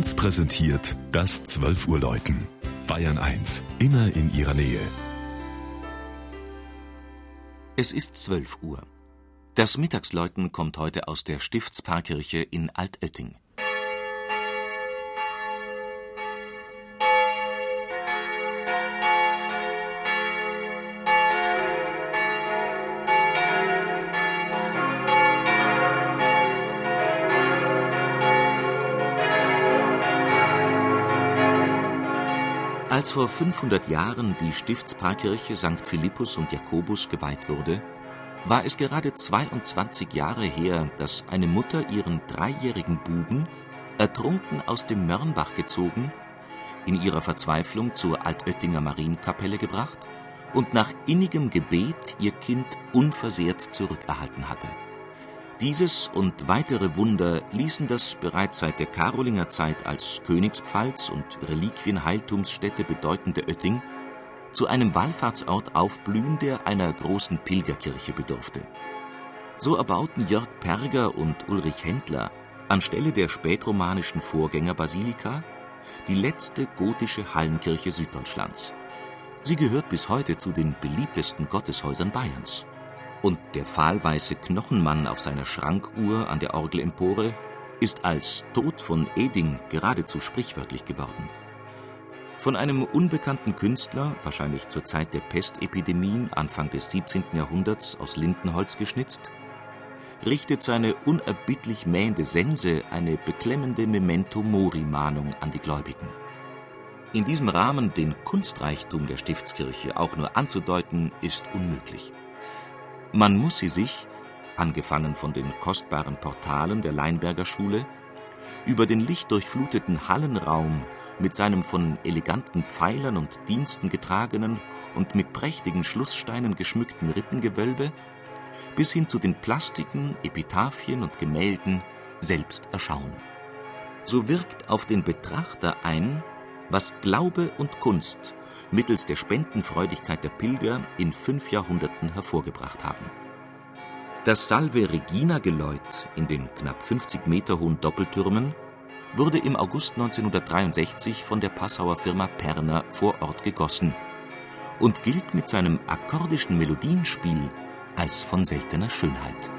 1 präsentiert das 12 Uhr Läuten. Bayern 1, immer in ihrer Nähe. Es ist 12 Uhr. Das Mittagsläuten kommt heute aus der Stiftspfarrkirche in Altötting. Als vor 500 Jahren die Stiftspfarrkirche St. Philippus und Jakobus geweiht wurde, war es gerade 22 Jahre her, dass eine Mutter ihren dreijährigen Buben, ertrunken aus dem Mörnbach gezogen, in ihrer Verzweiflung zur Altöttinger Marienkapelle gebracht und nach innigem Gebet ihr Kind unversehrt zurückerhalten hatte. Dieses und weitere Wunder ließen das bereits seit der Karolingerzeit als Königspfalz und Reliquienheiltumsstätte bedeutende Oetting zu einem Wallfahrtsort aufblühen, der einer großen Pilgerkirche bedurfte. So erbauten Jörg Perger und Ulrich Händler anstelle der spätromanischen Vorgängerbasilika die letzte gotische Hallenkirche Süddeutschlands. Sie gehört bis heute zu den beliebtesten Gotteshäusern Bayerns und der fahlweiße Knochenmann auf seiner Schrankuhr an der Orgelempore ist als Tod von Eding geradezu sprichwörtlich geworden. Von einem unbekannten Künstler, wahrscheinlich zur Zeit der Pestepidemien Anfang des 17. Jahrhunderts aus Lindenholz geschnitzt, richtet seine unerbittlich mähende Sense eine beklemmende Memento-Mori-Mahnung an die Gläubigen. In diesem Rahmen den Kunstreichtum der Stiftskirche auch nur anzudeuten, ist unmöglich. Man muss sie sich, angefangen von den kostbaren Portalen der Leinberger Schule, über den lichtdurchfluteten Hallenraum mit seinem von eleganten Pfeilern und Diensten getragenen und mit prächtigen Schlusssteinen geschmückten Rippengewölbe bis hin zu den Plastiken, Epitaphien und Gemälden selbst erschauen. So wirkt auf den Betrachter ein, was Glaube und Kunst mittels der Spendenfreudigkeit der Pilger in fünf Jahrhunderten hervorgebracht haben. Das Salve Regina Geläut in den knapp 50 Meter hohen Doppeltürmen wurde im August 1963 von der Passauer Firma Perner vor Ort gegossen und gilt mit seinem akkordischen Melodienspiel als von seltener Schönheit.